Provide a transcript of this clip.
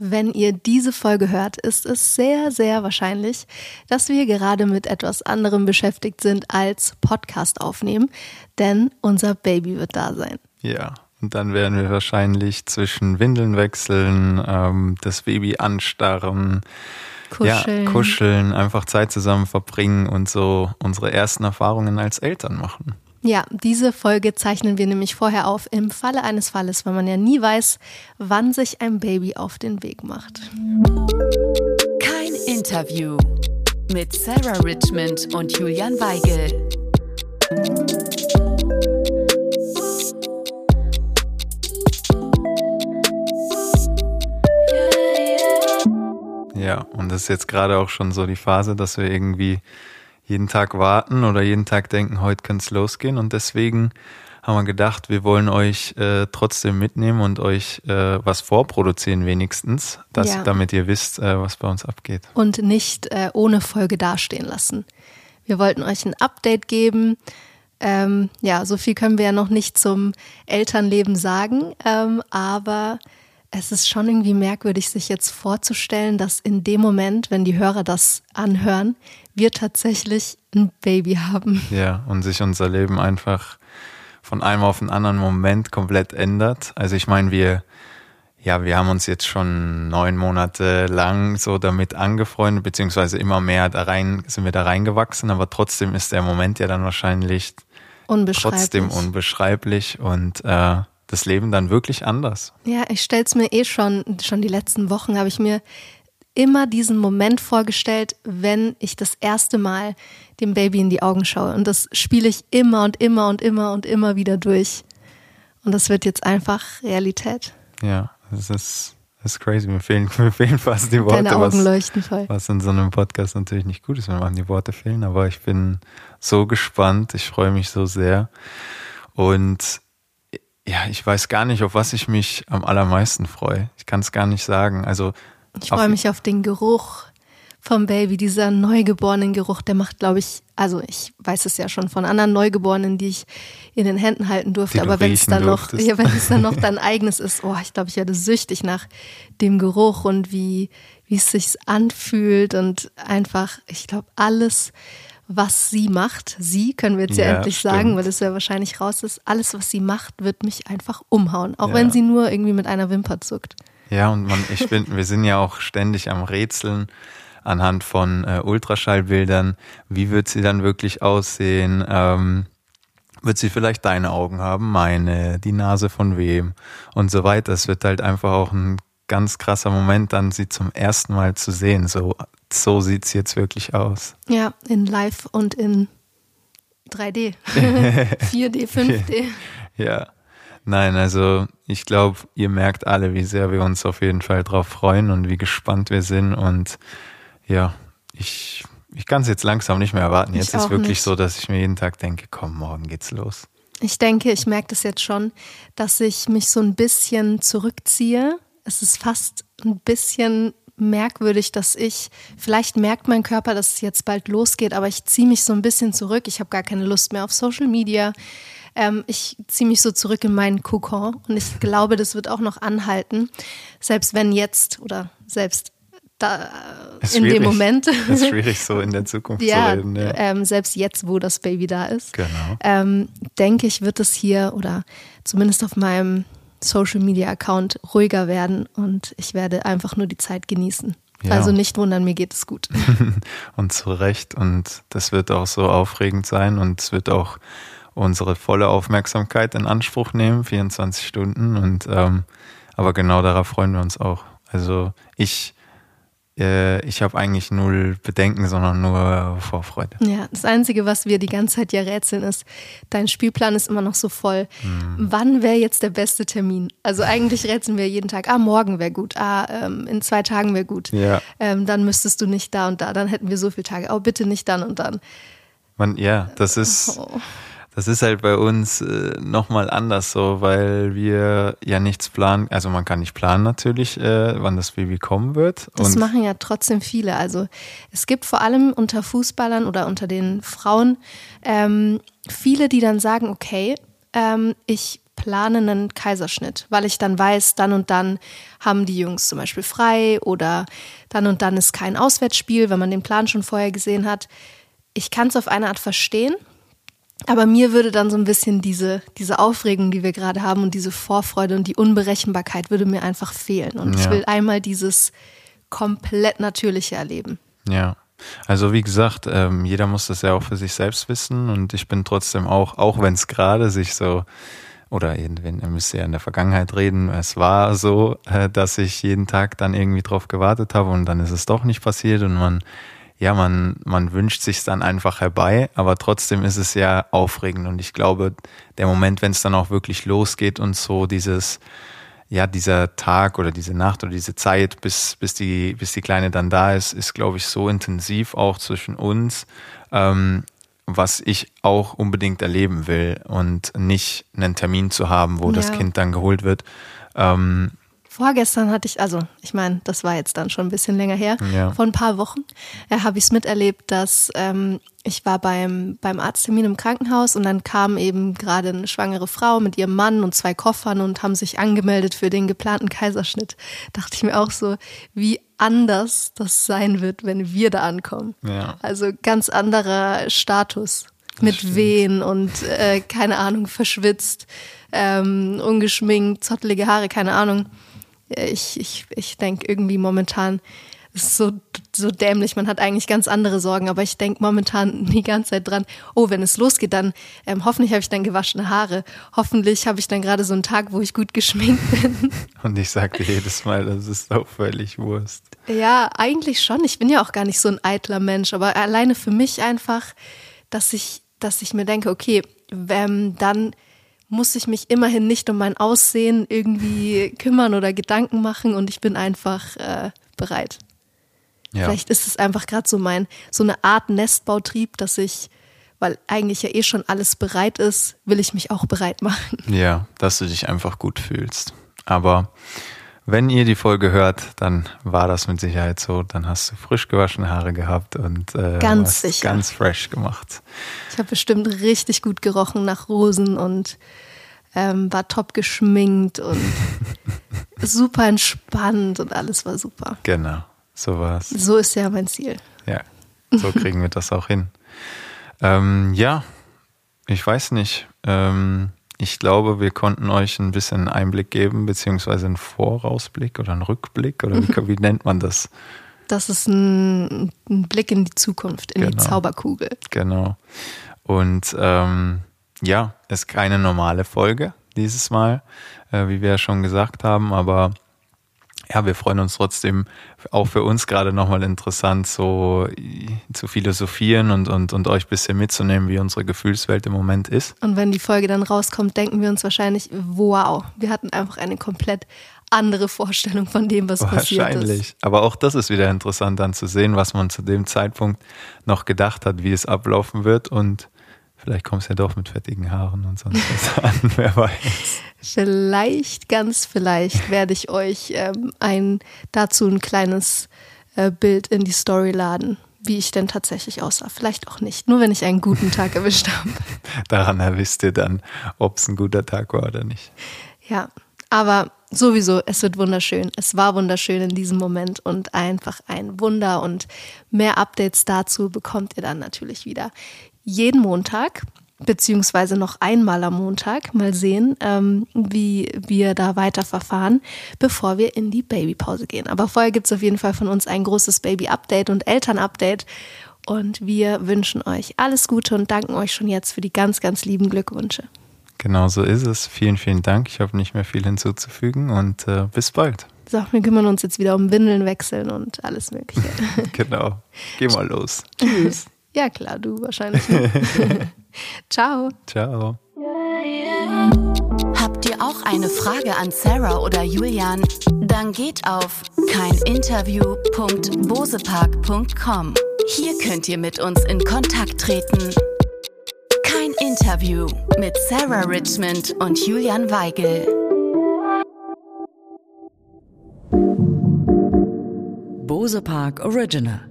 Wenn ihr diese Folge hört, ist es sehr, sehr wahrscheinlich, dass wir gerade mit etwas anderem beschäftigt sind als Podcast aufnehmen, denn unser Baby wird da sein. Ja, und dann werden wir wahrscheinlich zwischen Windeln wechseln, ähm, das Baby anstarren, Kuscheln. Ja, kuscheln, einfach Zeit zusammen verbringen und so unsere ersten Erfahrungen als Eltern machen. Ja, diese Folge zeichnen wir nämlich vorher auf im Falle eines Falles, weil man ja nie weiß, wann sich ein Baby auf den Weg macht. Kein Interview mit Sarah Richmond und Julian Weigel. Ja, und das ist jetzt gerade auch schon so die Phase, dass wir irgendwie jeden Tag warten oder jeden Tag denken, heute könnte es losgehen. Und deswegen haben wir gedacht, wir wollen euch äh, trotzdem mitnehmen und euch äh, was vorproduzieren wenigstens, dass, Ja. damit ihr wisst, äh, was bei uns abgeht. Und nicht äh, ohne Folge dastehen lassen. Wir wollten euch ein Update geben. Ähm, ja, so viel können wir ja noch nicht zum Elternleben sagen, ähm, aber es ist schon irgendwie merkwürdig, sich jetzt vorzustellen, dass in dem Moment, wenn die Hörer das anhören, wir tatsächlich ein Baby haben. Ja, und sich unser Leben einfach von einem auf den anderen Moment komplett ändert. Also ich meine, wir, ja, wir haben uns jetzt schon neun Monate lang so damit angefreundet, beziehungsweise immer mehr da rein, sind wir da reingewachsen, aber trotzdem ist der Moment ja dann wahrscheinlich Unbeschreiblich. trotzdem unbeschreiblich und äh, das Leben dann wirklich anders. Ja, ich stell's mir eh schon, schon die letzten Wochen habe ich mir immer diesen Moment vorgestellt, wenn ich das erste Mal dem Baby in die Augen schaue. Und das spiele ich immer und immer und immer und immer wieder durch. Und das wird jetzt einfach Realität. Ja, das ist, das ist crazy. Mir fehlen, mir fehlen fast die Worte, Deine Augen was, leuchten voll. was in so einem Podcast natürlich nicht gut ist, wenn man die Worte fehlen. Aber ich bin so gespannt. Ich freue mich so sehr. Und ja, ich weiß gar nicht, auf was ich mich am allermeisten freue. Ich kann es gar nicht sagen. Also Ich freue mich auf den Geruch vom Baby, dieser neugeborenen Geruch, der macht, glaube ich, also ich weiß es ja schon von anderen Neugeborenen, die ich in den Händen halten durfte, Die aber wenn es dann noch, ja, wenn es dann noch dein eigenes ist, oh, ich glaube, ich werde süchtig nach dem Geruch und wie, wie es sich anfühlt und einfach, ich glaube, alles, was sie macht, sie können wir jetzt ja, Ja, endlich stimmt. sagen, weil es ja wahrscheinlich raus ist, alles, was sie macht, wird mich einfach umhauen, auch Ja. wenn sie nur irgendwie mit einer Wimper zuckt. Ja, und man, ich bin, wir sind ja auch ständig am Rätseln anhand von äh, Ultraschallbildern. Wie wird sie dann wirklich aussehen? Ähm, wird sie vielleicht deine Augen haben, meine, die Nase von wem und so weiter. Es wird halt einfach auch ein ganz krasser Moment, dann sie zum ersten Mal zu sehen. So, so sieht's jetzt wirklich aus. Ja, in Live und in 3D, 4D, 5D. Ja. Nein, also ich glaube, ihr merkt alle, wie sehr wir uns auf jeden Fall drauf freuen und wie gespannt wir sind. Und ja, ich, ich kann es jetzt langsam nicht mehr erwarten. Jetzt ist wirklich nicht. so, dass ich mir jeden Tag denke, komm, morgen geht's los. Ich denke, ich merke das jetzt schon, dass ich mich so ein bisschen zurückziehe. Es ist fast ein bisschen merkwürdig, dass ich, vielleicht merkt mein Körper, dass es jetzt bald losgeht, aber ich ziehe mich so ein bisschen zurück. Ich habe gar keine Lust mehr auf Social Media. Ähm, ich ziehe mich so zurück in meinen Kokon und ich glaube, das wird auch noch anhalten. Selbst wenn jetzt oder selbst da Ist in dem. Moment. ist schwierig, so in der Zukunft ja, zu reden. Ja. Ähm, selbst jetzt, wo das Baby da ist Genau. ähm, denke ich, wird es hier oder zumindest auf meinem Social Media Account ruhiger werden und ich werde einfach nur die Zeit genießen. Ja. Also nicht wundern, mir geht es gut. und zu Recht. Und das wird auch so aufregend sein und es wird auch unsere volle Aufmerksamkeit in Anspruch nehmen, 24 Stunden. Und ähm, aber genau darauf freuen wir uns auch. Also ich, ich habe eigentlich null Bedenken, sondern nur Vorfreude. Ja, das Einzige, was wir die ganze Zeit ja rätseln, ist, dein Spielplan ist immer noch so voll. Wann wäre jetzt der beste Termin? Also eigentlich rätseln wir jeden Tag, ah, morgen wäre gut, ah, ähm, in zwei Tagen wäre gut. Ja. Ähm, dann müsstest du nicht da und da, dann hätten wir so viele Tage. Oh, bitte nicht dann und dann. Man, ja, das ist, Oh. Das ist halt bei uns äh, nochmal anders so, weil wir ja nichts planen. Also man kann nicht planen natürlich, äh, wann das Baby kommen wird. Das und machen ja trotzdem viele. Also es gibt vor allem unter Fußballern oder unter den Frauen ähm, viele, die dann sagen, okay, ähm, ich plane einen Kaiserschnitt, weil ich dann weiß, dann und dann haben die Jungs zum Beispiel frei oder dann und dann ist kein Auswärtsspiel, wenn man den Plan schon vorher gesehen hat. Ich kann es auf eine Art verstehen, aber mir würde dann so ein bisschen diese, diese Aufregung, die wir gerade haben und diese Vorfreude und die Unberechenbarkeit würde mir einfach fehlen. Und ja. ich will einmal dieses komplett natürliche erleben. Ja. Also wie gesagt, ähm, jeder muss das ja auch für sich selbst wissen und ich bin trotzdem auch, auch wenn es gerade sich so oder irgendwann, er müsste ja in der Vergangenheit reden, es war so, äh, dass ich jeden Tag dann irgendwie drauf gewartet habe und dann ist es doch nicht passiert und man, ja, man, man wünscht sich dann einfach herbei, aber trotzdem ist es ja aufregend und ich glaube, der Moment, wenn es dann auch wirklich losgeht und so dieses, ja, dieser Tag oder diese Nacht oder diese Zeit, bis, bis, die, bis die Kleine dann da ist, ist, glaube ich, so intensiv auch zwischen uns, ähm, was ich auch unbedingt erleben will und nicht einen Termin zu haben, wo ja. das Kind dann geholt wird. Ähm, Vorgestern hatte ich, also ich meine, das war jetzt dann schon ein bisschen länger her, ja. vor ein paar Wochen, äh, habe ich es miterlebt, dass ähm, ich war beim, beim Arzttermin im Krankenhaus und dann kam eben gerade eine schwangere Frau mit ihrem Mann und zwei Koffern und haben sich angemeldet für den geplanten Kaiserschnitt. Dachte ich mir auch so, wie anders das sein wird, wenn wir da ankommen. Ja. Also ganz anderer Status. Das mit stimmt. Wehen und äh, keine Ahnung, verschwitzt, ähm, ungeschminkt, zottelige Haare, keine Ahnung ich, ich, ich denke irgendwie momentan, ist so, so dämlich, man hat eigentlich ganz andere Sorgen, aber ich denke momentan die ganze Zeit dran, oh, wenn es losgeht, dann ähm, hoffentlich habe ich dann gewaschene Haare. Hoffentlich habe ich dann gerade so einen Tag, wo ich gut geschminkt bin. Und ich sagte jedes Mal, das ist auch völlig Wurst. Ja, eigentlich schon. Ich bin ja auch gar nicht so ein eitler Mensch, aber alleine für mich einfach, dass ich, dass ich mir denke, okay, ähm, dann muss ich mich immerhin nicht um mein Aussehen irgendwie kümmern oder Gedanken machen und ich bin einfach äh, bereit. Ja. Vielleicht ist es einfach gerade so mein, so eine Art Nestbautrieb, dass ich, weil eigentlich ja eh schon alles bereit ist, will ich mich auch bereit machen. Ja, dass du dich einfach gut fühlst. Aber wenn ihr die Folge hört, dann war das mit Sicherheit so. Dann hast du frisch gewaschene Haare gehabt und äh, ganz, sicher. ganz fresh gemacht. Ich habe bestimmt richtig gut gerochen nach Rosen und ähm, war top geschminkt und super entspannt und alles war super. Genau, so war es. So ist ja mein Ziel. Ja, so kriegen wir das auch hin. Ähm, ja, ich weiß nicht. Ähm, ich glaube, wir konnten euch ein bisschen Einblick geben, beziehungsweise einen Vorausblick oder einen Rückblick oder wie, wie nennt man das? Das ist ein, ein, Blick in die Zukunft, in genau. die Zauberkugel. Genau. Und ähm, ja, ist keine normale Folge dieses Mal, äh, wie wir ja schon gesagt haben, aber ja, wir freuen uns trotzdem, auch für uns gerade nochmal interessant, so zu philosophieren und, und, und euch ein bisschen mitzunehmen, wie unsere Gefühlswelt im Moment ist. Und wenn die Folge dann rauskommt, denken wir uns wahrscheinlich, wow, wir hatten einfach eine komplett andere Vorstellung von dem, was passiert ist. Wahrscheinlich. Aber auch das ist wieder interessant dann zu sehen, was man zu dem Zeitpunkt noch gedacht hat, wie es ablaufen wird und Vielleicht kommst du ja doch mit fettigen Haaren und sonst was an, wer weiß. Vielleicht, ganz vielleicht, werde ich euch ähm, ein, dazu ein kleines äh, Bild in die Story laden, wie ich denn tatsächlich aussah. Vielleicht auch nicht, nur wenn ich einen guten Tag erwischt habe. Daran erwisst ihr dann, ob es ein guter Tag war oder nicht. Ja, aber sowieso, es wird wunderschön. Es war wunderschön in diesem Moment und einfach ein Wunder. Und mehr Updates dazu bekommt ihr dann natürlich wieder jeden Montag, beziehungsweise noch einmal am Montag. Mal sehen, ähm, wie wir da weiter verfahren, bevor wir in die Babypause gehen. Aber vorher gibt es auf jeden Fall von uns ein großes Baby-Update und Eltern-Update. Und wir wünschen euch alles Gute und danken euch schon jetzt für die ganz, ganz lieben Glückwünsche. Genau so ist es. Vielen, vielen Dank. Ich habe nicht mehr viel hinzuzufügen und äh, bis bald. So, wir kümmern uns jetzt wieder um Windeln wechseln und alles Mögliche. genau. Geh mal los. Tschüss. Ja, klar, du wahrscheinlich. Ciao. Ciao. Habt ihr auch eine Frage an Sarah oder Julian? Dann geht auf keininterview.bosepark.com. Hier könnt ihr mit uns in Kontakt treten. Kein Interview mit Sarah Richmond und Julian Weigel. Bose Park Original